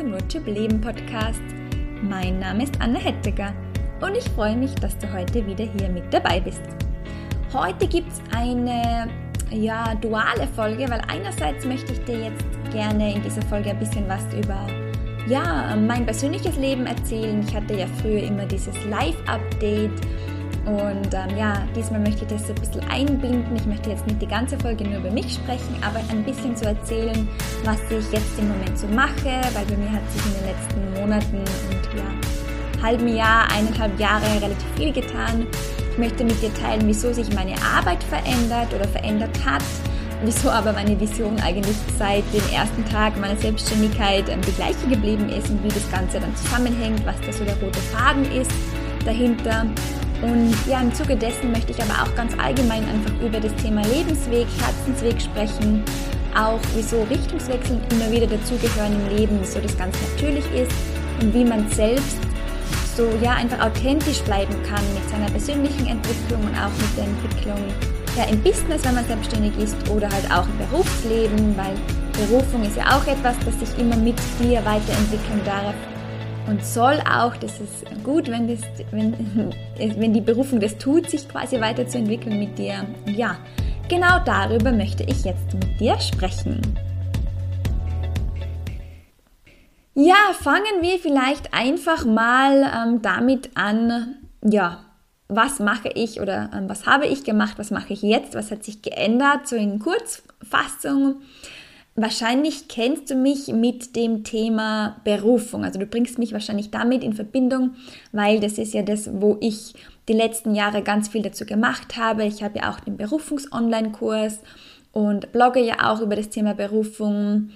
zum Roadtrip Leben Podcast. Mein Name ist Anne Hetteger und ich freue mich, dass du heute wieder hier mit dabei bist. Heute gibt es eine ja, duale Folge, weil einerseits möchte ich dir jetzt gerne in dieser Folge ein bisschen was über ja, mein persönliches Leben erzählen. Ich hatte ja früher immer dieses Live-Update und ähm, ja, diesmal möchte ich das ein bisschen einbinden. Ich möchte jetzt nicht die ganze Folge nur über mich sprechen, aber ein bisschen zu erzählen, was ich jetzt im Moment so mache, weil bei mir hat sich in den letzten Monaten und ja, halben Jahr, eineinhalb Jahre relativ viel getan. Ich möchte mit dir teilen, wieso sich meine Arbeit verändert oder verändert hat, wieso aber meine Vision eigentlich seit dem ersten Tag meiner Selbstständigkeit ähm, die gleiche geblieben ist und wie das Ganze dann zusammenhängt, was da so der rote Faden ist dahinter und ja, im Zuge dessen möchte ich aber auch ganz allgemein einfach über das Thema Lebensweg, Herzensweg sprechen, auch wieso Richtungswechsel immer wieder dazugehören im Leben, wieso das ganz natürlich ist und wie man selbst so ja einfach authentisch bleiben kann mit seiner persönlichen Entwicklung und auch mit der Entwicklung ja im Business, wenn man selbstständig ist oder halt auch im Berufsleben, weil Berufung ist ja auch etwas, das sich immer mit dir weiterentwickeln darf und soll auch, das ist gut, wenn, das, wenn, wenn die Berufung das tut, sich quasi weiterzuentwickeln mit dir. Ja, genau darüber möchte ich jetzt mit dir sprechen. Ja, fangen wir vielleicht einfach mal ähm, damit an, ja, was mache ich oder ähm, was habe ich gemacht, was mache ich jetzt, was hat sich geändert, so in Kurzfassung. Wahrscheinlich kennst du mich mit dem Thema Berufung. Also du bringst mich wahrscheinlich damit in Verbindung, weil das ist ja das, wo ich die letzten Jahre ganz viel dazu gemacht habe. Ich habe ja auch den Berufungs-Online-Kurs und blogge ja auch über das Thema Berufung.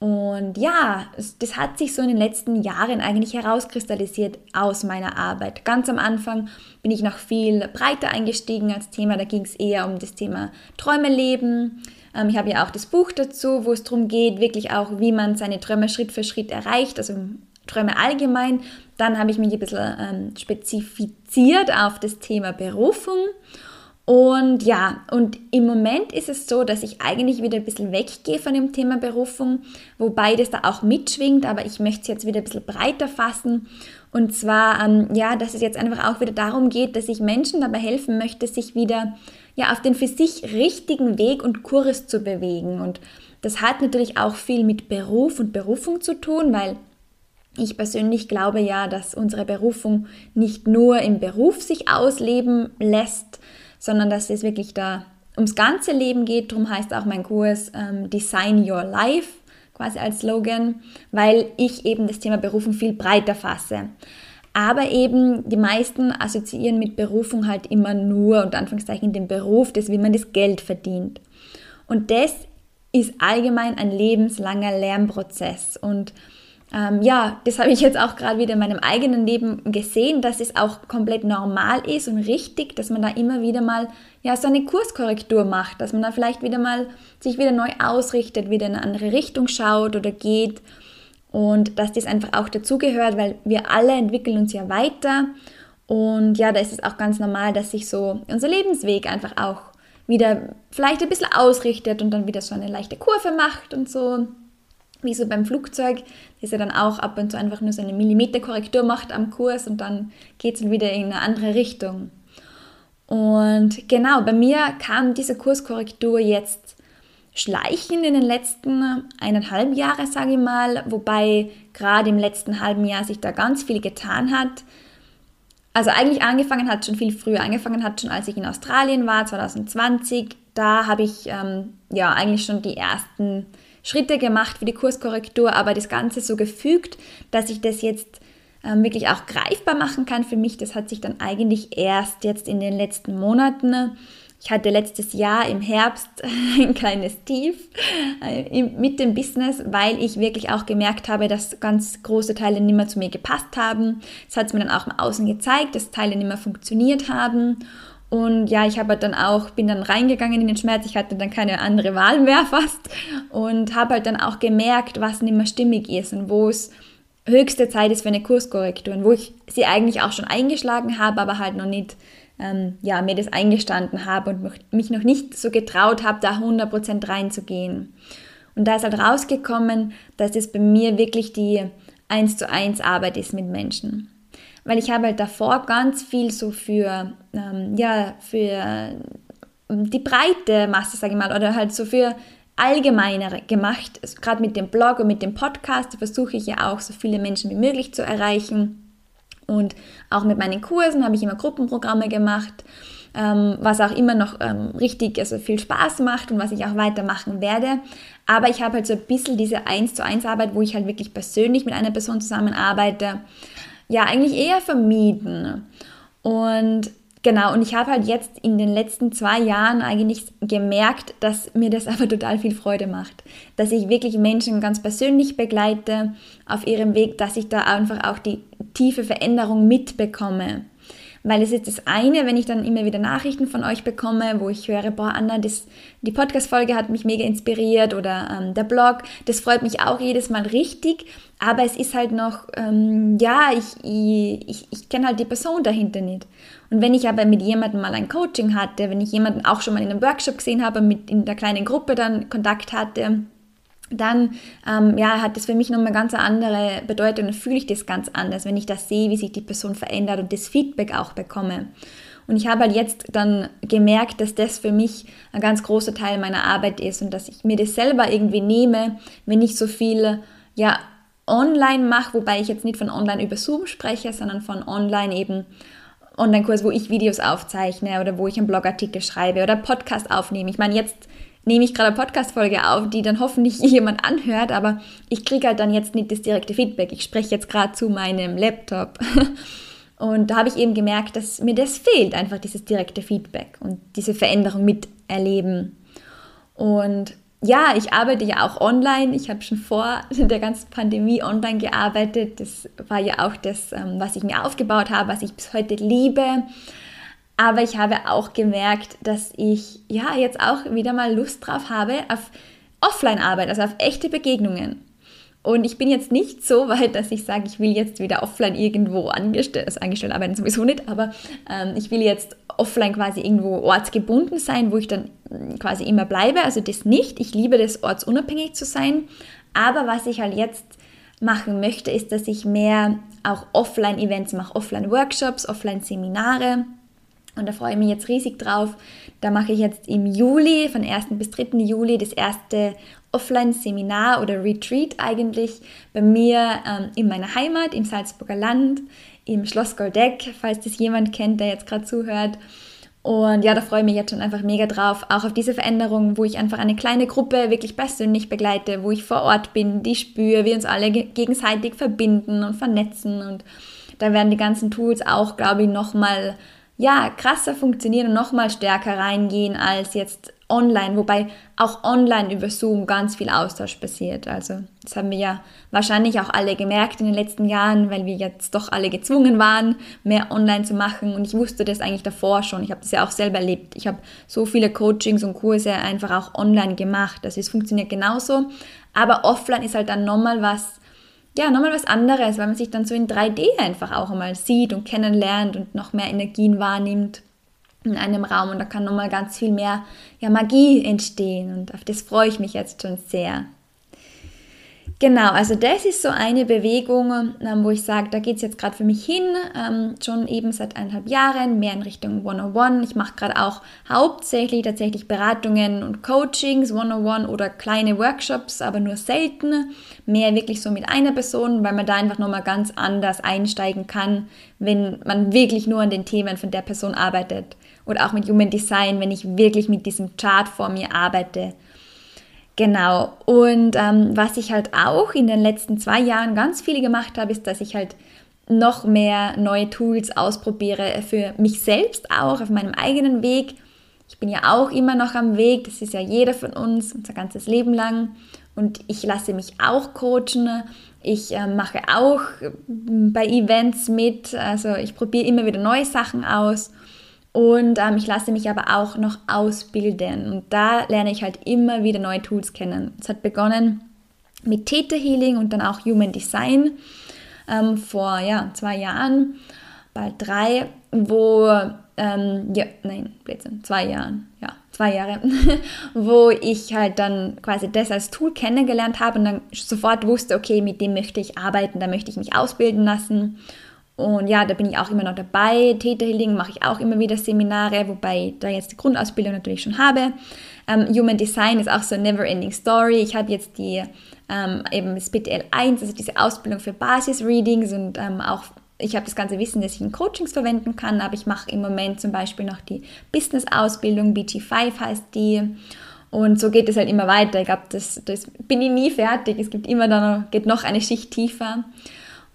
Und ja, das hat sich so in den letzten Jahren eigentlich herauskristallisiert aus meiner Arbeit. Ganz am Anfang bin ich noch viel breiter eingestiegen als Thema. Da ging es eher um das Thema Träume leben ich habe ja auch das Buch dazu, wo es darum geht, wirklich auch, wie man seine Träume Schritt für Schritt erreicht, also Träume allgemein. Dann habe ich mich ein bisschen ähm, spezifiziert auf das Thema Berufung. Und ja, und im Moment ist es so, dass ich eigentlich wieder ein bisschen weggehe von dem Thema Berufung, wobei das da auch mitschwingt, aber ich möchte es jetzt wieder ein bisschen breiter fassen. Und zwar, ähm, ja, dass es jetzt einfach auch wieder darum geht, dass ich Menschen dabei helfen möchte, sich wieder ja, auf den für sich richtigen Weg und Kurs zu bewegen. Und das hat natürlich auch viel mit Beruf und Berufung zu tun, weil ich persönlich glaube ja, dass unsere Berufung nicht nur im Beruf sich ausleben lässt, sondern dass es wirklich da ums ganze Leben geht. Darum heißt auch mein Kurs ähm, Design Your Life quasi als Slogan, weil ich eben das Thema Berufung viel breiter fasse. Aber eben die meisten assoziieren mit Berufung halt immer nur, unter Anführungszeichen, den Beruf, das, wie man das Geld verdient. Und das ist allgemein ein lebenslanger Lernprozess. Und ähm, ja, das habe ich jetzt auch gerade wieder in meinem eigenen Leben gesehen, dass es auch komplett normal ist und richtig, dass man da immer wieder mal ja so eine Kurskorrektur macht, dass man da vielleicht wieder mal sich wieder neu ausrichtet, wieder in eine andere Richtung schaut oder geht und dass das einfach auch dazugehört, weil wir alle entwickeln uns ja weiter und ja, da ist es auch ganz normal, dass sich so unser Lebensweg einfach auch wieder vielleicht ein bisschen ausrichtet und dann wieder so eine leichte Kurve macht und so, wie so beim Flugzeug, dass er dann auch ab und zu einfach nur so eine Millimeterkorrektur macht am Kurs und dann geht es wieder in eine andere Richtung. Und genau, bei mir kam diese Kurskorrektur jetzt schleichen in den letzten eineinhalb Jahren, sage ich mal, wobei gerade im letzten halben Jahr sich da ganz viel getan hat. Also eigentlich angefangen hat schon viel früher, angefangen hat schon als ich in Australien war, 2020. Da habe ich ähm, ja eigentlich schon die ersten Schritte gemacht für die Kurskorrektur, aber das Ganze so gefügt, dass ich das jetzt ähm, wirklich auch greifbar machen kann für mich. Das hat sich dann eigentlich erst jetzt in den letzten Monaten ich hatte letztes Jahr im Herbst ein kleines Tief äh, mit dem Business, weil ich wirklich auch gemerkt habe, dass ganz große Teile nicht mehr zu mir gepasst haben. Das hat es mir dann auch im Außen gezeigt, dass Teile nicht mehr funktioniert haben. Und ja, ich habe dann auch, bin dann reingegangen in den Schmerz, ich hatte dann keine andere Wahl mehr fast und habe halt dann auch gemerkt, was nicht mehr stimmig ist und wo es höchste Zeit ist für eine Kurskorrektur und wo ich sie eigentlich auch schon eingeschlagen habe, aber halt noch nicht ähm, ja, mir das eingestanden habe und mich noch nicht so getraut habe, da 100% reinzugehen. Und da ist halt rausgekommen, dass es bei mir wirklich die 1 zu 1 Arbeit ist mit Menschen. Weil ich habe halt davor ganz viel so für, ähm, ja, für die breite Masse, sage ich mal, oder halt so für allgemeinere gemacht. Gerade mit dem Blog und mit dem Podcast versuche ich ja auch so viele Menschen wie möglich zu erreichen. Und auch mit meinen Kursen habe ich immer Gruppenprogramme gemacht, ähm, was auch immer noch ähm, richtig, also viel Spaß macht und was ich auch weitermachen werde. Aber ich habe halt so ein bisschen diese 1 zu 1 Arbeit, wo ich halt wirklich persönlich mit einer Person zusammenarbeite, ja, eigentlich eher vermieden. Und Genau, und ich habe halt jetzt in den letzten zwei Jahren eigentlich gemerkt, dass mir das aber total viel Freude macht. Dass ich wirklich Menschen ganz persönlich begleite auf ihrem Weg, dass ich da einfach auch die tiefe Veränderung mitbekomme. Weil es ist das eine, wenn ich dann immer wieder Nachrichten von euch bekomme, wo ich höre, boah, Anna, das, die Podcast-Folge hat mich mega inspiriert oder ähm, der Blog, das freut mich auch jedes Mal richtig. Aber es ist halt noch, ähm, ja, ich, ich, ich, ich kenne halt die Person dahinter nicht. Und wenn ich aber mit jemandem mal ein Coaching hatte, wenn ich jemanden auch schon mal in einem Workshop gesehen habe, mit in der kleinen Gruppe dann Kontakt hatte, dann ähm, ja, hat das für mich nochmal ganz eine andere Bedeutung und fühle ich das ganz anders, wenn ich das sehe, wie sich die Person verändert und das Feedback auch bekomme. Und ich habe halt jetzt dann gemerkt, dass das für mich ein ganz großer Teil meiner Arbeit ist und dass ich mir das selber irgendwie nehme, wenn ich so viel ja, online mache, wobei ich jetzt nicht von online über Zoom spreche, sondern von online eben Online-Kurs, wo ich Videos aufzeichne oder wo ich einen Blogartikel schreibe oder Podcast aufnehme. Ich meine, jetzt nehme ich gerade eine Podcast-Folge auf, die dann hoffentlich jemand anhört, aber ich kriege halt dann jetzt nicht das direkte Feedback. Ich spreche jetzt gerade zu meinem Laptop. Und da habe ich eben gemerkt, dass mir das fehlt, einfach dieses direkte Feedback und diese Veränderung miterleben. Und ja, ich arbeite ja auch online. Ich habe schon vor der ganzen Pandemie online gearbeitet. Das war ja auch das, ähm, was ich mir aufgebaut habe, was ich bis heute liebe. Aber ich habe auch gemerkt, dass ich ja jetzt auch wieder mal Lust drauf habe auf Offline-Arbeit, also auf echte Begegnungen. Und ich bin jetzt nicht so weit, dass ich sage, ich will jetzt wieder offline irgendwo angestellt, also angestellt arbeiten sowieso nicht, aber ähm, ich will jetzt offline quasi irgendwo ortsgebunden sein, wo ich dann mm, quasi immer bleibe. Also das nicht. Ich liebe das, ortsunabhängig zu sein. Aber was ich halt jetzt machen möchte, ist, dass ich mehr auch Offline-Events mache, Offline-Workshops, Offline-Seminare. Und da freue ich mich jetzt riesig drauf. Da mache ich jetzt im Juli, von 1. bis 3. Juli, das erste Offline-Seminar oder Retreat eigentlich bei mir ähm, in meiner Heimat im Salzburger Land, im Schloss Goldeck, falls das jemand kennt, der jetzt gerade zuhört. Und ja, da freue ich mich jetzt schon einfach mega drauf, auch auf diese Veränderung, wo ich einfach eine kleine Gruppe wirklich persönlich begleite, wo ich vor Ort bin, die spüre, wir uns alle gegenseitig verbinden und vernetzen. Und da werden die ganzen Tools auch, glaube ich, nochmal ja, krasser funktionieren und nochmal stärker reingehen als jetzt online, wobei auch online über Zoom ganz viel Austausch passiert. Also das haben wir ja wahrscheinlich auch alle gemerkt in den letzten Jahren, weil wir jetzt doch alle gezwungen waren, mehr online zu machen. Und ich wusste das eigentlich davor schon. Ich habe das ja auch selber erlebt. Ich habe so viele Coachings und Kurse einfach auch online gemacht. Also es funktioniert genauso. Aber offline ist halt dann nochmal was, ja, nochmal was anderes, weil man sich dann so in 3D einfach auch einmal sieht und kennenlernt und noch mehr Energien wahrnimmt in einem Raum und da kann nochmal ganz viel mehr ja, Magie entstehen und auf das freue ich mich jetzt schon sehr. Genau, also das ist so eine Bewegung, ähm, wo ich sage, da geht es jetzt gerade für mich hin, ähm, schon eben seit eineinhalb Jahren, mehr in Richtung 101. Ich mache gerade auch hauptsächlich tatsächlich Beratungen und Coachings, 101 oder kleine Workshops, aber nur selten. Mehr wirklich so mit einer Person, weil man da einfach nochmal ganz anders einsteigen kann, wenn man wirklich nur an den Themen von der Person arbeitet oder auch mit Human Design, wenn ich wirklich mit diesem Chart vor mir arbeite. Genau. Und ähm, was ich halt auch in den letzten zwei Jahren ganz viel gemacht habe, ist, dass ich halt noch mehr neue Tools ausprobiere für mich selbst auch auf meinem eigenen Weg. Ich bin ja auch immer noch am Weg, das ist ja jeder von uns, unser ganzes Leben lang. Und ich lasse mich auch coachen. Ich äh, mache auch bei Events mit. Also ich probiere immer wieder neue Sachen aus. Und ähm, ich lasse mich aber auch noch ausbilden. Und da lerne ich halt immer wieder neue Tools kennen. Es hat begonnen mit Theta Healing und dann auch Human Design ähm, vor ja, zwei Jahren, bald drei, wo, ähm, ja, nein, Blödsinn, zwei Jahren, ja, zwei Jahre, wo ich halt dann quasi das als Tool kennengelernt habe und dann sofort wusste, okay, mit dem möchte ich arbeiten, da möchte ich mich ausbilden lassen. Und ja, da bin ich auch immer noch dabei. Theta Healing mache ich auch immer wieder Seminare, wobei da jetzt die Grundausbildung natürlich schon habe. Ähm, Human Design ist auch so eine never-ending Story. Ich habe jetzt die ähm, eben das BTL 1, also diese Ausbildung für Basis-Readings und ähm, auch ich habe das ganze Wissen, das ich in Coachings verwenden kann, aber ich mache im Moment zum Beispiel noch die Business-Ausbildung, BG5 heißt die. Und so geht es halt immer weiter. Ich glaube, das, das bin ich nie fertig. Es gibt immer dann geht noch eine Schicht tiefer.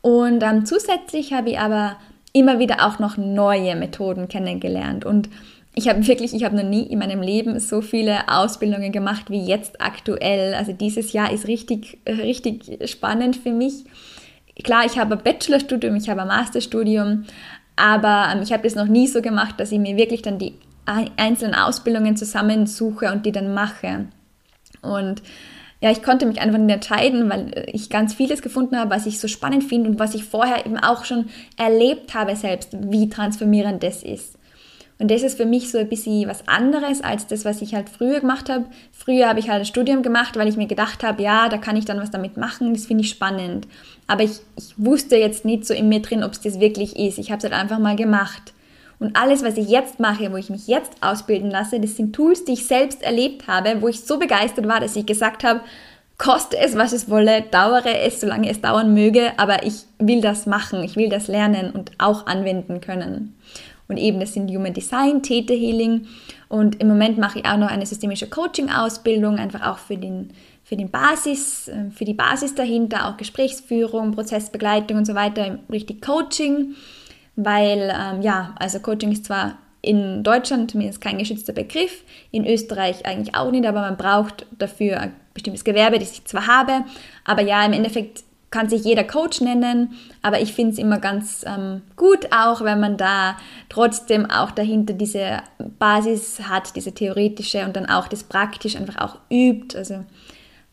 Und ähm, zusätzlich habe ich aber immer wieder auch noch neue Methoden kennengelernt. Und ich habe wirklich, ich habe noch nie in meinem Leben so viele Ausbildungen gemacht wie jetzt aktuell. Also dieses Jahr ist richtig, richtig spannend für mich. Klar, ich habe ein Bachelorstudium, ich habe ein Masterstudium, aber ähm, ich habe das noch nie so gemacht, dass ich mir wirklich dann die einzelnen Ausbildungen zusammensuche und die dann mache. Und ja, ich konnte mich einfach nicht entscheiden, weil ich ganz vieles gefunden habe, was ich so spannend finde und was ich vorher eben auch schon erlebt habe selbst, wie transformierend das ist. Und das ist für mich so ein bisschen was anderes als das, was ich halt früher gemacht habe. Früher habe ich halt ein Studium gemacht, weil ich mir gedacht habe, ja, da kann ich dann was damit machen, das finde ich spannend. Aber ich, ich wusste jetzt nicht so in mir drin, ob es das wirklich ist. Ich habe es halt einfach mal gemacht. Und alles, was ich jetzt mache, wo ich mich jetzt ausbilden lasse, das sind Tools, die ich selbst erlebt habe, wo ich so begeistert war, dass ich gesagt habe, koste es, was es wolle, dauere es, solange es dauern möge, aber ich will das machen, ich will das lernen und auch anwenden können. Und eben, das sind Human Design, Theta Healing und im Moment mache ich auch noch eine systemische Coaching-Ausbildung, einfach auch für den, für den Basis, äh, für die Basis dahinter, auch Gesprächsführung, Prozessbegleitung und so weiter, richtig Coaching weil ähm, ja, also Coaching ist zwar in Deutschland zumindest kein geschützter Begriff, in Österreich eigentlich auch nicht, aber man braucht dafür ein bestimmtes Gewerbe, das ich zwar habe, aber ja, im Endeffekt kann sich jeder Coach nennen, aber ich finde es immer ganz ähm, gut auch, wenn man da trotzdem auch dahinter diese Basis hat, diese theoretische und dann auch das praktisch einfach auch übt. Also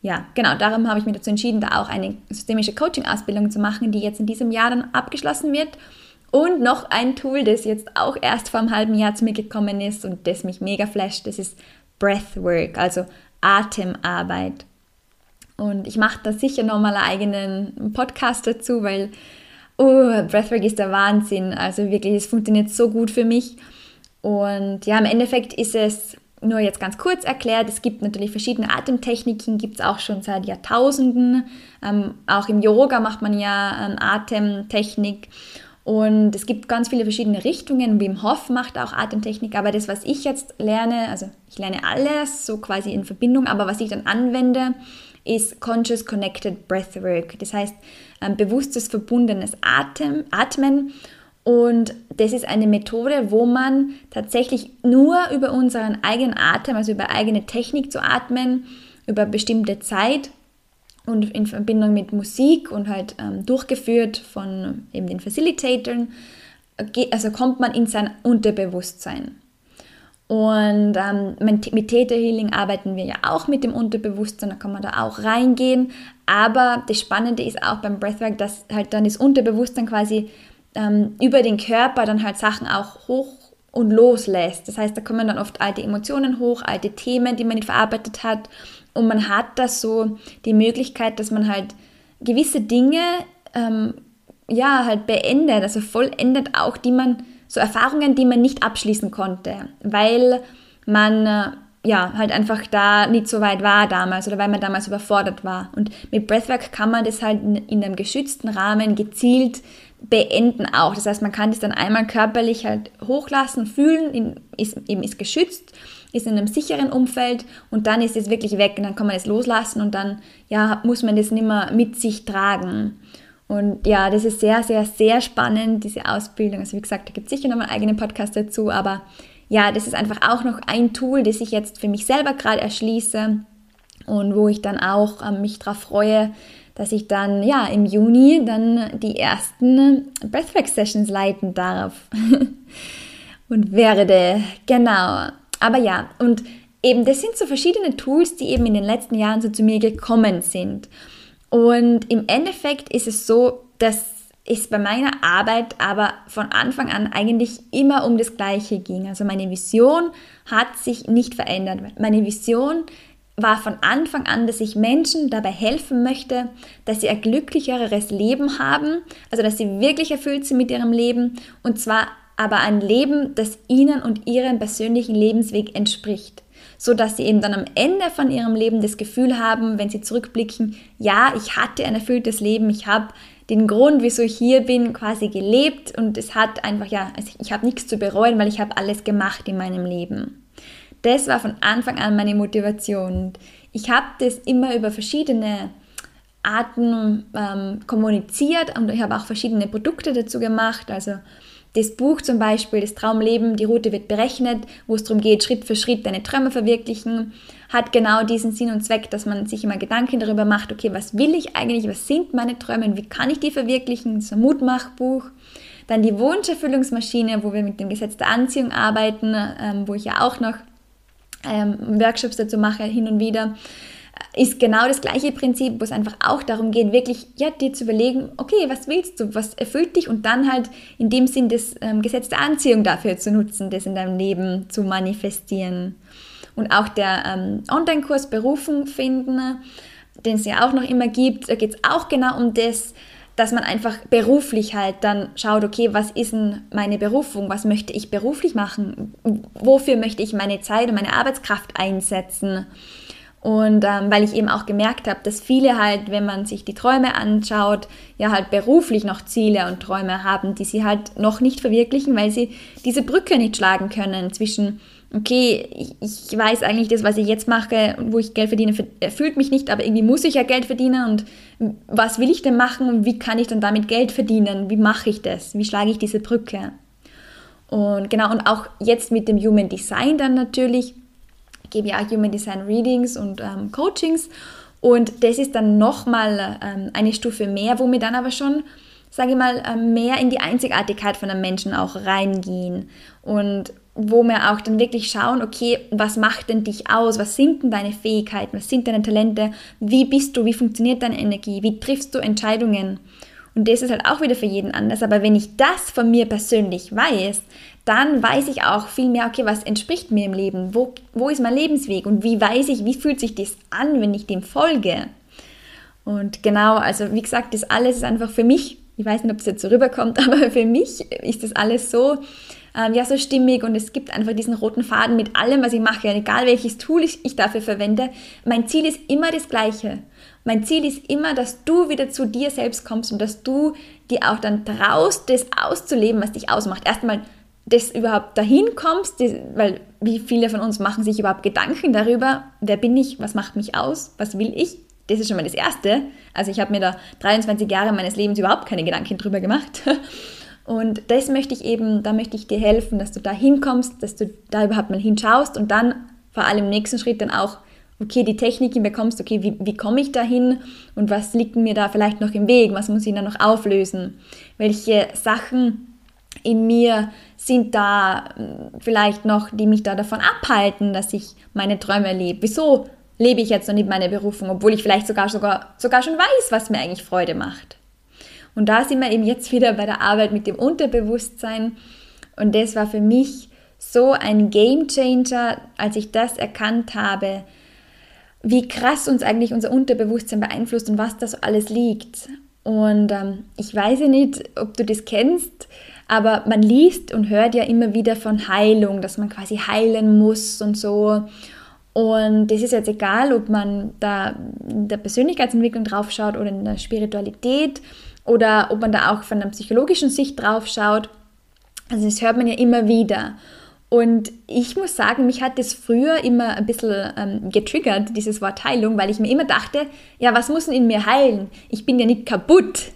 ja, genau, darum habe ich mich dazu entschieden, da auch eine systemische Coaching-Ausbildung zu machen, die jetzt in diesem Jahr dann abgeschlossen wird. Und noch ein Tool, das jetzt auch erst vor einem halben Jahr zu mir gekommen ist und das mich mega flasht, das ist Breathwork, also Atemarbeit. Und ich mache da sicher nochmal einen eigenen Podcast dazu, weil oh, Breathwork ist der Wahnsinn. Also wirklich, es funktioniert so gut für mich. Und ja, im Endeffekt ist es nur jetzt ganz kurz erklärt, es gibt natürlich verschiedene Atemtechniken, gibt es auch schon seit Jahrtausenden. Ähm, auch im Yoga macht man ja ähm, Atemtechnik. Und es gibt ganz viele verschiedene Richtungen. Wim Hof macht auch Atemtechnik, aber das, was ich jetzt lerne, also ich lerne alles so quasi in Verbindung, aber was ich dann anwende, ist Conscious Connected Breathwork. Das heißt, ähm, bewusstes verbundenes Atem, Atmen. Und das ist eine Methode, wo man tatsächlich nur über unseren eigenen Atem, also über eigene Technik zu atmen, über bestimmte Zeit und in Verbindung mit Musik und halt ähm, durchgeführt von eben den Facilitatoren, also kommt man in sein Unterbewusstsein. Und ähm, mit Theta Healing arbeiten wir ja auch mit dem Unterbewusstsein, da kann man da auch reingehen. Aber das Spannende ist auch beim Breathwork, dass halt dann das Unterbewusstsein quasi ähm, über den Körper dann halt Sachen auch hoch und loslässt. Das heißt, da kommen dann oft alte Emotionen hoch, alte Themen, die man nicht verarbeitet hat und man hat da so die Möglichkeit, dass man halt gewisse Dinge ähm, ja halt beendet, also vollendet auch, die man, so Erfahrungen, die man nicht abschließen konnte, weil man äh, ja halt einfach da nicht so weit war damals oder weil man damals überfordert war. Und mit Breathwork kann man das halt in, in einem geschützten Rahmen gezielt beenden auch. Das heißt, man kann das dann einmal körperlich halt hochlassen, fühlen, ist, eben ist geschützt ist in einem sicheren Umfeld und dann ist es wirklich weg und dann kann man es loslassen und dann ja, muss man das nicht mehr mit sich tragen. Und ja, das ist sehr, sehr, sehr spannend, diese Ausbildung. Also wie gesagt, da gibt es sicher noch mal einen eigenen Podcast dazu, aber ja, das ist einfach auch noch ein Tool, das ich jetzt für mich selber gerade erschließe und wo ich dann auch äh, mich darauf freue, dass ich dann ja im Juni dann die ersten Breathwork Sessions leiten darf und werde. Genau. Aber ja, und eben, das sind so verschiedene Tools, die eben in den letzten Jahren so zu mir gekommen sind. Und im Endeffekt ist es so, dass es bei meiner Arbeit aber von Anfang an eigentlich immer um das Gleiche ging. Also meine Vision hat sich nicht verändert. Meine Vision war von Anfang an, dass ich Menschen dabei helfen möchte, dass sie ein glücklicheres Leben haben, also dass sie wirklich erfüllt sind mit ihrem Leben und zwar aber ein Leben, das ihnen und ihrem persönlichen Lebensweg entspricht, so dass sie eben dann am Ende von ihrem Leben das Gefühl haben, wenn sie zurückblicken, ja, ich hatte ein erfülltes Leben, ich habe den Grund, wieso ich hier bin, quasi gelebt und es hat einfach, ja, also ich habe nichts zu bereuen, weil ich habe alles gemacht in meinem Leben. Das war von Anfang an meine Motivation. Ich habe das immer über verschiedene Arten ähm, kommuniziert und ich habe auch verschiedene Produkte dazu gemacht. Also das Buch zum Beispiel, das Traumleben, die Route wird berechnet, wo es darum geht, Schritt für Schritt deine Träume verwirklichen, hat genau diesen Sinn und Zweck, dass man sich immer Gedanken darüber macht, okay, was will ich eigentlich, was sind meine Träume und wie kann ich die verwirklichen? Ist ein Mutmachbuch. Dann die Wunscherfüllungsmaschine, wo wir mit dem Gesetz der Anziehung arbeiten, ähm, wo ich ja auch noch ähm, Workshops dazu mache, hin und wieder ist genau das gleiche Prinzip, wo es einfach auch darum geht, wirklich ja, dir zu überlegen, okay, was willst du, was erfüllt dich und dann halt in dem Sinn das ähm, Gesetz der Anziehung dafür zu nutzen, das in deinem Leben zu manifestieren. Und auch der ähm, Online-Kurs Berufung finden, den es ja auch noch immer gibt, da geht es auch genau um das, dass man einfach beruflich halt dann schaut, okay, was ist denn meine Berufung, was möchte ich beruflich machen, wofür möchte ich meine Zeit und meine Arbeitskraft einsetzen. Und ähm, weil ich eben auch gemerkt habe, dass viele halt, wenn man sich die Träume anschaut, ja halt beruflich noch Ziele und Träume haben, die sie halt noch nicht verwirklichen, weil sie diese Brücke nicht schlagen können zwischen, okay, ich, ich weiß eigentlich das, was ich jetzt mache, wo ich Geld verdiene, erfüllt mich nicht, aber irgendwie muss ich ja Geld verdienen und was will ich denn machen und wie kann ich dann damit Geld verdienen? Wie mache ich das? Wie schlage ich diese Brücke? Und genau, und auch jetzt mit dem Human Design dann natürlich, gebe ja Human Design Readings und ähm, Coachings. Und das ist dann nochmal ähm, eine Stufe mehr, wo wir dann aber schon, sage ich mal, ähm, mehr in die Einzigartigkeit von einem Menschen auch reingehen. Und wo wir auch dann wirklich schauen, okay, was macht denn dich aus? Was sind denn deine Fähigkeiten? Was sind deine Talente? Wie bist du? Wie funktioniert deine Energie? Wie triffst du Entscheidungen? Und das ist halt auch wieder für jeden anders. Aber wenn ich das von mir persönlich weiß, dann weiß ich auch viel mehr, okay, was entspricht mir im Leben? Wo, wo ist mein Lebensweg? Und wie weiß ich, wie fühlt sich das an, wenn ich dem folge? Und genau, also wie gesagt, das alles ist einfach für mich, ich weiß nicht, ob es jetzt so rüberkommt, aber für mich ist das alles so, ähm, ja, so stimmig und es gibt einfach diesen roten Faden mit allem, was ich mache, egal welches Tool ich, ich dafür verwende. Mein Ziel ist immer das gleiche. Mein Ziel ist immer, dass du wieder zu dir selbst kommst und dass du dir auch dann traust, das auszuleben, was dich ausmacht. Erstmal das überhaupt dahin kommst, das, weil wie viele von uns machen sich überhaupt Gedanken darüber, wer bin ich, was macht mich aus, was will ich. Das ist schon mal das Erste. Also ich habe mir da 23 Jahre meines Lebens überhaupt keine Gedanken drüber gemacht. Und das möchte ich eben, da möchte ich dir helfen, dass du da hinkommst, dass du da überhaupt mal hinschaust und dann vor allem im nächsten Schritt dann auch, okay, die Techniken bekommst, okay, wie, wie komme ich da hin und was liegt mir da vielleicht noch im Weg, was muss ich da noch auflösen, welche Sachen in mir sind da hm, vielleicht noch, die mich da davon abhalten, dass ich meine Träume lebe. Wieso lebe ich jetzt noch nicht meine Berufung, obwohl ich vielleicht sogar, sogar, sogar schon weiß, was mir eigentlich Freude macht. Und da sind wir eben jetzt wieder bei der Arbeit mit dem Unterbewusstsein. Und das war für mich so ein Game Changer, als ich das erkannt habe, wie krass uns eigentlich unser Unterbewusstsein beeinflusst und was da so alles liegt. Und ähm, ich weiß ja nicht, ob du das kennst, aber man liest und hört ja immer wieder von Heilung, dass man quasi heilen muss und so. Und das ist jetzt egal, ob man da in der Persönlichkeitsentwicklung draufschaut oder in der Spiritualität oder ob man da auch von einer psychologischen Sicht draufschaut. Also das hört man ja immer wieder. Und ich muss sagen, mich hat das früher immer ein bisschen ähm, getriggert, dieses Wort Heilung, weil ich mir immer dachte, ja, was muss denn in mir heilen? Ich bin ja nicht kaputt.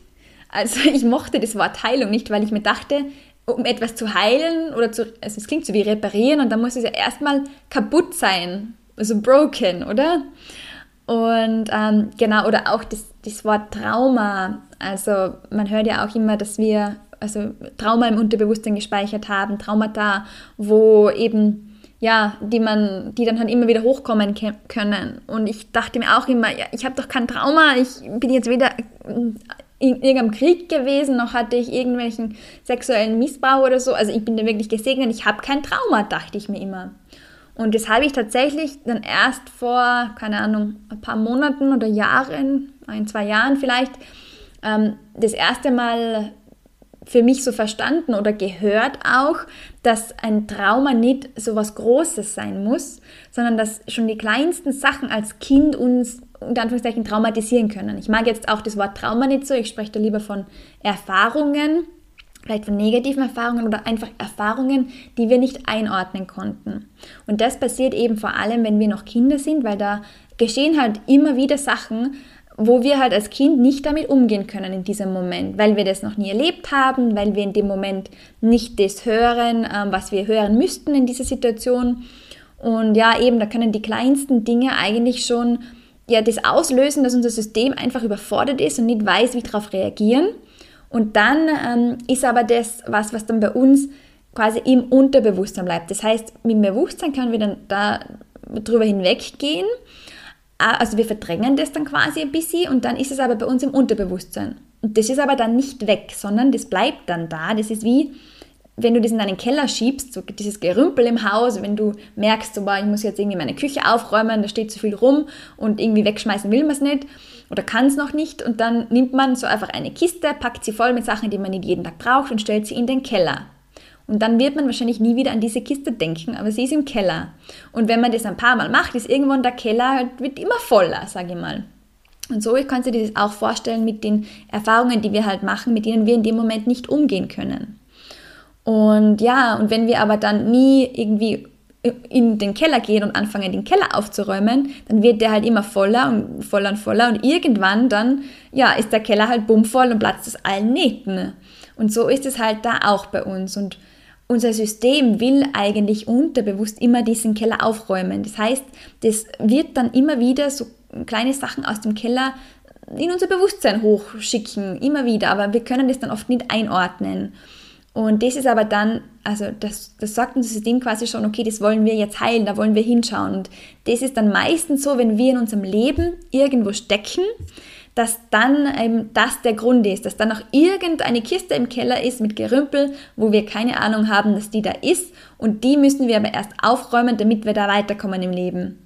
Also ich mochte das Wort Heilung nicht, weil ich mir dachte, um etwas zu heilen oder zu, also es klingt so wie reparieren und dann muss es ja erstmal kaputt sein, also broken, oder? Und ähm, genau, oder auch das, das Wort Trauma. Also man hört ja auch immer, dass wir also Trauma im Unterbewusstsein gespeichert haben, Traumata, wo eben ja, die man, die dann halt immer wieder hochkommen können. Und ich dachte mir auch immer, ja, ich habe doch kein Trauma, ich bin jetzt weder in irgendeinem Krieg gewesen, noch hatte ich irgendwelchen sexuellen Missbrauch oder so. Also ich bin da wirklich gesegnet, ich habe kein Trauma, dachte ich mir immer. Und das habe ich tatsächlich dann erst vor, keine Ahnung, ein paar Monaten oder Jahren, ein, zwei Jahren vielleicht, ähm, das erste Mal für mich so verstanden oder gehört auch, dass ein Trauma nicht so was Großes sein muss, sondern dass schon die kleinsten Sachen als Kind uns unter Anführungszeichen traumatisieren können. Ich mag jetzt auch das Wort Trauma nicht so, ich spreche da lieber von Erfahrungen, vielleicht von negativen Erfahrungen oder einfach Erfahrungen, die wir nicht einordnen konnten. Und das passiert eben vor allem, wenn wir noch Kinder sind, weil da geschehen halt immer wieder Sachen, wo wir halt als Kind nicht damit umgehen können in diesem Moment, weil wir das noch nie erlebt haben, weil wir in dem Moment nicht das hören, ähm, was wir hören müssten in dieser Situation. Und ja, eben, da können die kleinsten Dinge eigentlich schon ja, das auslösen, dass unser System einfach überfordert ist und nicht weiß, wie darauf reagieren. Und dann ähm, ist aber das was, was dann bei uns quasi im Unterbewusstsein bleibt. Das heißt, mit dem Bewusstsein können wir dann da drüber hinweggehen Ah, also wir verdrängen das dann quasi ein bisschen und dann ist es aber bei uns im Unterbewusstsein. Und das ist aber dann nicht weg, sondern das bleibt dann da. Das ist wie, wenn du das in deinen Keller schiebst, so dieses Gerümpel im Haus, wenn du merkst, so, boah, ich muss jetzt irgendwie meine Küche aufräumen, da steht zu viel rum und irgendwie wegschmeißen will man es nicht oder kann es noch nicht und dann nimmt man so einfach eine Kiste, packt sie voll mit Sachen, die man nicht jeden Tag braucht und stellt sie in den Keller. Und dann wird man wahrscheinlich nie wieder an diese Kiste denken, aber sie ist im Keller. Und wenn man das ein paar Mal macht, ist irgendwann der Keller halt, wird immer voller, sage ich mal. Und so kannst du dir das auch vorstellen mit den Erfahrungen, die wir halt machen, mit denen wir in dem Moment nicht umgehen können. Und ja, und wenn wir aber dann nie irgendwie in den Keller gehen und anfangen, den Keller aufzuräumen, dann wird der halt immer voller und voller und voller und irgendwann dann, ja, ist der Keller halt bummvoll und platzt aus allen Nähten. Und so ist es halt da auch bei uns. Und unser System will eigentlich unterbewusst immer diesen Keller aufräumen. Das heißt, das wird dann immer wieder so kleine Sachen aus dem Keller in unser Bewusstsein hochschicken, immer wieder, aber wir können das dann oft nicht einordnen. Und das ist aber dann, also das, das sagt unser System quasi schon, okay, das wollen wir jetzt heilen, da wollen wir hinschauen. Und das ist dann meistens so, wenn wir in unserem Leben irgendwo stecken, dass dann ähm, das der Grund ist, dass dann noch irgendeine Kiste im Keller ist mit Gerümpel, wo wir keine Ahnung haben, dass die da ist und die müssen wir aber erst aufräumen, damit wir da weiterkommen im Leben.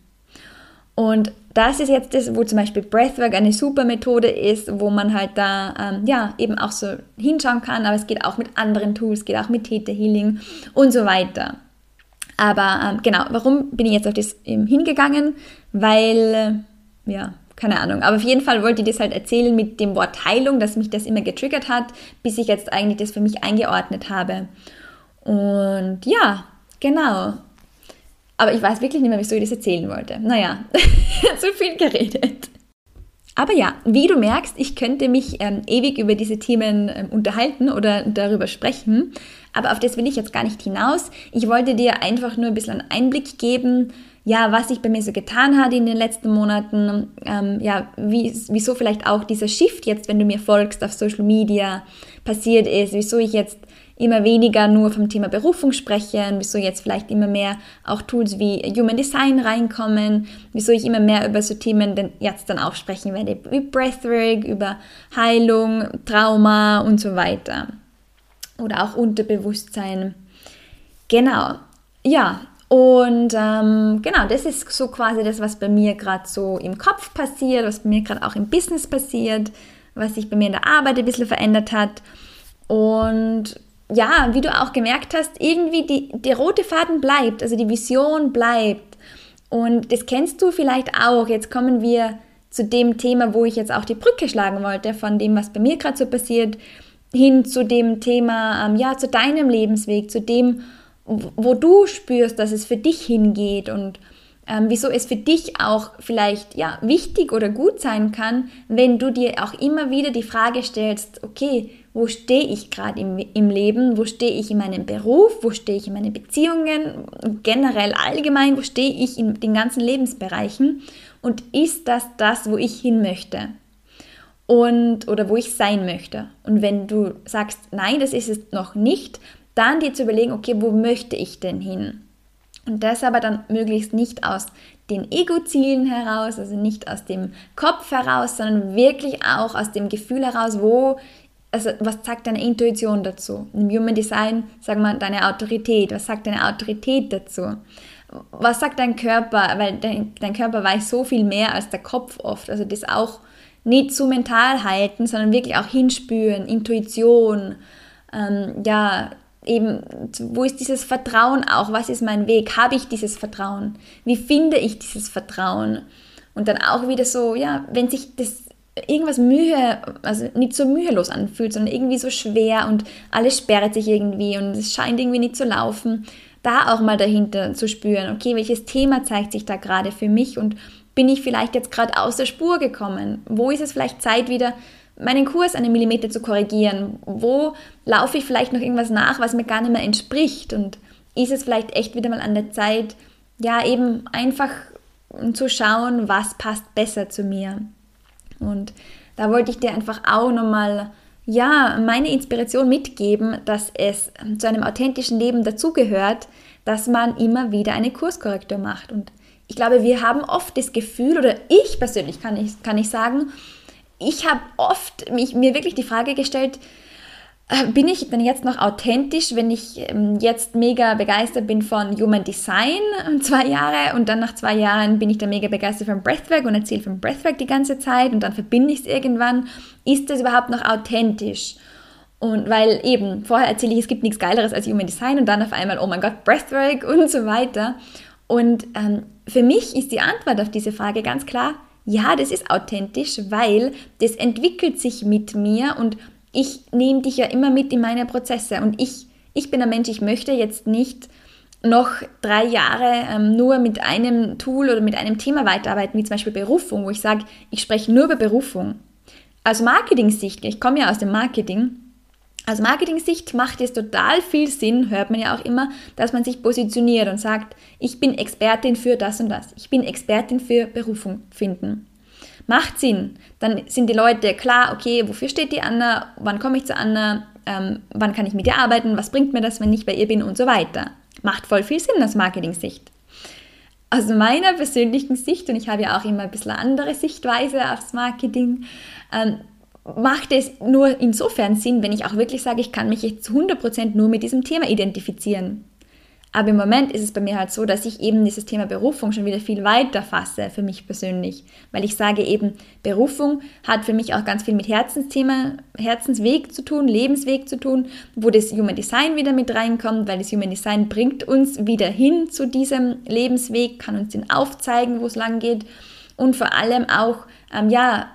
Und das ist jetzt das, wo zum Beispiel Breathwork eine super Methode ist, wo man halt da ähm, ja eben auch so hinschauen kann, aber es geht auch mit anderen Tools, geht auch mit Theta Healing und so weiter. Aber ähm, genau, warum bin ich jetzt auf das hingegangen? Weil, äh, ja, keine Ahnung. Aber auf jeden Fall wollte ich das halt erzählen mit dem Wort Heilung, dass mich das immer getriggert hat, bis ich jetzt eigentlich das für mich eingeordnet habe. Und ja, genau. Aber ich weiß wirklich nicht mehr, wieso ich das erzählen wollte. Naja, zu viel geredet. Aber ja, wie du merkst, ich könnte mich ähm, ewig über diese Themen ähm, unterhalten oder darüber sprechen, aber auf das will ich jetzt gar nicht hinaus. Ich wollte dir einfach nur ein bisschen einen Einblick geben, ja, was sich bei mir so getan hat in den letzten Monaten, ähm, ja, wie, wieso vielleicht auch dieser Shift jetzt, wenn du mir folgst auf Social Media, passiert ist, wieso ich jetzt immer weniger nur vom Thema Berufung spreche, wieso jetzt vielleicht immer mehr auch Tools wie Human Design reinkommen, wieso ich immer mehr über so Themen denn jetzt dann auch sprechen werde, wie Breathwork, über Heilung, Trauma und so weiter. Oder auch Unterbewusstsein. Genau. Ja, und ähm, genau, das ist so quasi das, was bei mir gerade so im Kopf passiert, was bei mir gerade auch im Business passiert, was sich bei mir in der Arbeit ein bisschen verändert hat. Und ja, wie du auch gemerkt hast, irgendwie die, der rote Faden bleibt, also die Vision bleibt. Und das kennst du vielleicht auch. Jetzt kommen wir zu dem Thema, wo ich jetzt auch die Brücke schlagen wollte, von dem, was bei mir gerade so passiert, hin zu dem Thema, ähm, ja, zu deinem Lebensweg, zu dem, wo du spürst, dass es für dich hingeht und ähm, wieso es für dich auch vielleicht ja wichtig oder gut sein kann, wenn du dir auch immer wieder die Frage stellst, okay, wo stehe ich gerade im, im Leben, wo stehe ich in meinem Beruf, wo stehe ich in meinen Beziehungen, generell allgemein, wo stehe ich in den ganzen Lebensbereichen und ist das das, wo ich hin möchte? Und, oder wo ich sein möchte. Und wenn du sagst, nein, das ist es noch nicht, dann dir zu überlegen, okay, wo möchte ich denn hin? Und das aber dann möglichst nicht aus den Ego-Zielen heraus, also nicht aus dem Kopf heraus, sondern wirklich auch aus dem Gefühl heraus, wo, also was sagt deine Intuition dazu? Im Human Design sagen wir deine Autorität, was sagt deine Autorität dazu? Was sagt dein Körper? Weil dein, dein Körper weiß so viel mehr als der Kopf oft, also das auch nicht zu mental halten, sondern wirklich auch hinspüren, Intuition, ähm, ja, eben, wo ist dieses Vertrauen auch? Was ist mein Weg? Habe ich dieses Vertrauen? Wie finde ich dieses Vertrauen? Und dann auch wieder so, ja, wenn sich das irgendwas Mühe, also nicht so mühelos anfühlt, sondern irgendwie so schwer und alles sperrt sich irgendwie und es scheint irgendwie nicht zu laufen, da auch mal dahinter zu spüren, okay, welches Thema zeigt sich da gerade für mich und bin ich vielleicht jetzt gerade aus der Spur gekommen? Wo ist es vielleicht Zeit wieder meinen Kurs einen Millimeter zu korrigieren? Wo laufe ich vielleicht noch irgendwas nach, was mir gar nicht mehr entspricht? Und ist es vielleicht echt wieder mal an der Zeit, ja, eben einfach zu schauen, was passt besser zu mir? Und da wollte ich dir einfach auch nochmal, ja, meine Inspiration mitgeben, dass es zu einem authentischen Leben dazugehört, dass man immer wieder eine Kurskorrektur macht. Und ich glaube, wir haben oft das Gefühl, oder ich persönlich kann ich, kann ich sagen, ich habe oft mich, mir wirklich die Frage gestellt, bin ich denn jetzt noch authentisch, wenn ich ähm, jetzt mega begeistert bin von Human Design zwei Jahre und dann nach zwei Jahren bin ich dann mega begeistert von Breathwork und erzähle von Breathwork die ganze Zeit und dann verbinde ich es irgendwann. Ist das überhaupt noch authentisch? Und weil eben, vorher erzähle ich, es gibt nichts Geileres als Human Design und dann auf einmal, oh mein Gott, Breathwork und so weiter. Und ähm, für mich ist die Antwort auf diese Frage ganz klar, ja, das ist authentisch, weil das entwickelt sich mit mir und ich nehme dich ja immer mit in meine Prozesse und ich, ich bin ein Mensch, ich möchte jetzt nicht noch drei Jahre ähm, nur mit einem Tool oder mit einem Thema weiterarbeiten, wie zum Beispiel Berufung, wo ich sage, ich spreche nur über Berufung. Aus Marketing-Sicht, ich komme ja aus dem Marketing, aus Marketing-Sicht macht es total viel Sinn, hört man ja auch immer, dass man sich positioniert und sagt, ich bin Expertin für das und das. Ich bin Expertin für Berufung finden. Macht Sinn. Dann sind die Leute klar, okay, wofür steht die Anna, wann komme ich zu Anna, ähm, wann kann ich mit ihr arbeiten, was bringt mir das, wenn ich bei ihr bin und so weiter. Macht voll viel Sinn aus Marketing-Sicht. Aus meiner persönlichen Sicht, und ich habe ja auch immer ein bisschen andere Sichtweise aufs Marketing, ähm, macht es nur insofern Sinn, wenn ich auch wirklich sage, ich kann mich jetzt zu 100% nur mit diesem Thema identifizieren. Aber im Moment ist es bei mir halt so, dass ich eben dieses Thema Berufung schon wieder viel weiter fasse für mich persönlich, weil ich sage eben, Berufung hat für mich auch ganz viel mit Herzensthema, Herzensweg zu tun, Lebensweg zu tun, wo das Human Design wieder mit reinkommt, weil das Human Design bringt uns wieder hin zu diesem Lebensweg, kann uns den aufzeigen, wo es lang geht und vor allem auch, ähm, ja,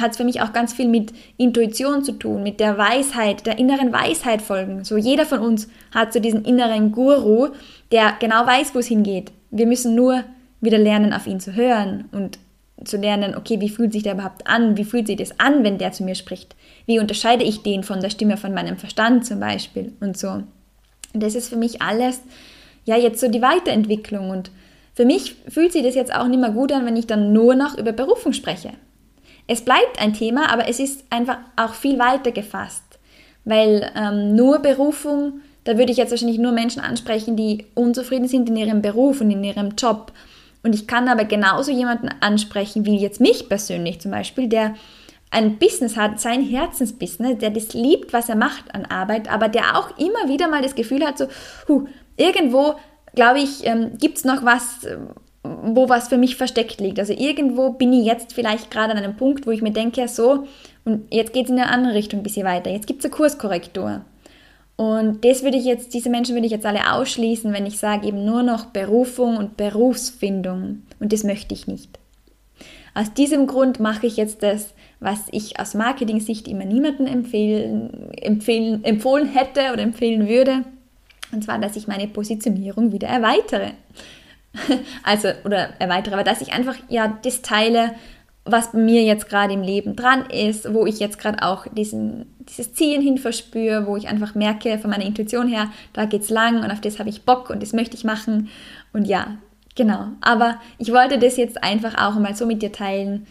hat es für mich auch ganz viel mit Intuition zu tun, mit der Weisheit, der inneren Weisheit folgen. So jeder von uns hat so diesen inneren Guru, der genau weiß, wo es hingeht. Wir müssen nur wieder lernen, auf ihn zu hören und zu lernen, okay, wie fühlt sich der überhaupt an? Wie fühlt sich das an, wenn der zu mir spricht? Wie unterscheide ich den von der Stimme von meinem Verstand zum Beispiel und so? Und das ist für mich alles, ja, jetzt so die Weiterentwicklung und für mich fühlt sich das jetzt auch nicht mehr gut an, wenn ich dann nur noch über Berufung spreche. Es bleibt ein Thema, aber es ist einfach auch viel weiter gefasst, weil ähm, nur Berufung, da würde ich jetzt wahrscheinlich nur Menschen ansprechen, die unzufrieden sind in ihrem Beruf und in ihrem Job. Und ich kann aber genauso jemanden ansprechen, wie jetzt mich persönlich zum Beispiel, der ein Business hat, sein Herzensbusiness, der das liebt, was er macht an Arbeit, aber der auch immer wieder mal das Gefühl hat, so, huh, irgendwo glaube ich, ähm, gibt es noch was, wo was für mich versteckt liegt. Also irgendwo bin ich jetzt vielleicht gerade an einem Punkt, wo ich mir denke, so, und jetzt geht es in eine andere Richtung ein bisschen weiter. Jetzt gibt es eine Kurskorrektur. Und das würde ich jetzt, diese Menschen würde ich jetzt alle ausschließen, wenn ich sage eben nur noch Berufung und Berufsfindung. Und das möchte ich nicht. Aus diesem Grund mache ich jetzt das, was ich aus Marketing-Sicht immer niemandem empfehlen, empfehlen, empfohlen hätte oder empfehlen würde. Und zwar, dass ich meine Positionierung wieder erweitere. Also, oder erweitere, aber dass ich einfach ja das teile, was bei mir jetzt gerade im Leben dran ist, wo ich jetzt gerade auch diesen, dieses Zielen hin verspüre, wo ich einfach merke von meiner Intuition her, da geht's lang und auf das habe ich Bock und das möchte ich machen. Und ja, genau. Aber ich wollte das jetzt einfach auch mal so mit dir teilen,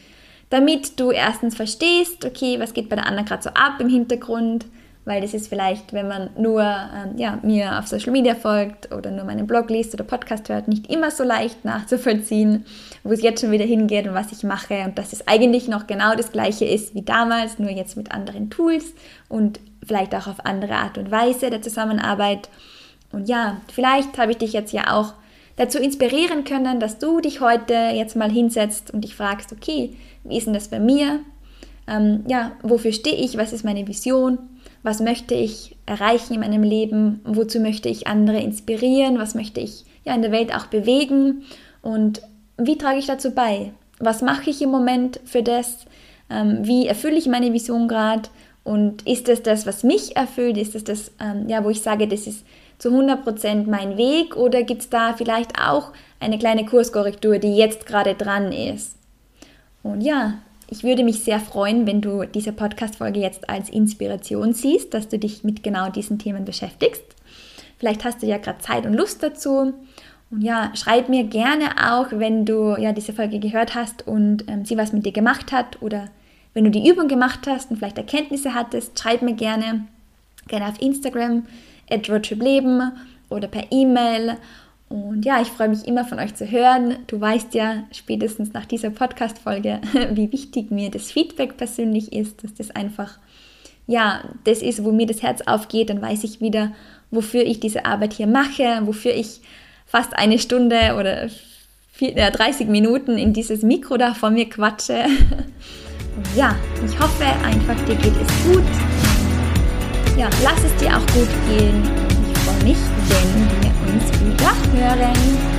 damit du erstens verstehst, okay, was geht bei der Anna gerade so ab im Hintergrund, weil das ist vielleicht, wenn man nur ähm, ja, mir auf Social Media folgt oder nur meinen Blog liest oder Podcast hört, nicht immer so leicht nachzuvollziehen, wo es jetzt schon wieder hingeht und was ich mache und dass es eigentlich noch genau das gleiche ist wie damals, nur jetzt mit anderen Tools und vielleicht auch auf andere Art und Weise der Zusammenarbeit. Und ja, vielleicht habe ich dich jetzt ja auch dazu inspirieren können, dass du dich heute jetzt mal hinsetzt und dich fragst, okay, wie ist denn das bei mir? Ähm, ja, wofür stehe ich? Was ist meine Vision? Was möchte ich erreichen in meinem Leben? Wozu möchte ich andere inspirieren? Was möchte ich ja in der Welt auch bewegen? Und wie trage ich dazu bei? Was mache ich im Moment für das? Ähm, wie erfülle ich meine Vision gerade? Und ist es das, was mich erfüllt? Ist es das, ähm, ja, wo ich sage, das ist zu 100% mein Weg oder gibt es da vielleicht auch eine kleine Kurskorrektur, die jetzt gerade dran ist? Und ja, ich würde mich sehr freuen, wenn du diese Podcast-Folge jetzt als Inspiration siehst, dass du dich mit genau diesen Themen beschäftigst. Vielleicht hast du ja gerade Zeit und Lust dazu. Und ja, schreib mir gerne auch, wenn du ja diese Folge gehört hast und ähm, sie was mit dir gemacht hat oder wenn du die Übung gemacht hast und vielleicht Erkenntnisse hattest, schreib mir gerne, gerne auf Instagram Leben oder per E-Mail. Und ja, ich freue mich immer von euch zu hören. Du weißt ja spätestens nach dieser Podcast-Folge, wie wichtig mir das Feedback persönlich ist, dass das einfach, ja, das ist, wo mir das Herz aufgeht. Dann weiß ich wieder, wofür ich diese Arbeit hier mache, wofür ich fast eine Stunde oder 30 Minuten in dieses Mikro da vor mir quatsche. Ja, ich hoffe einfach, dir geht es gut ja, lass es dir auch gut gehen. Ich freue mich, wenn uns wieder hören.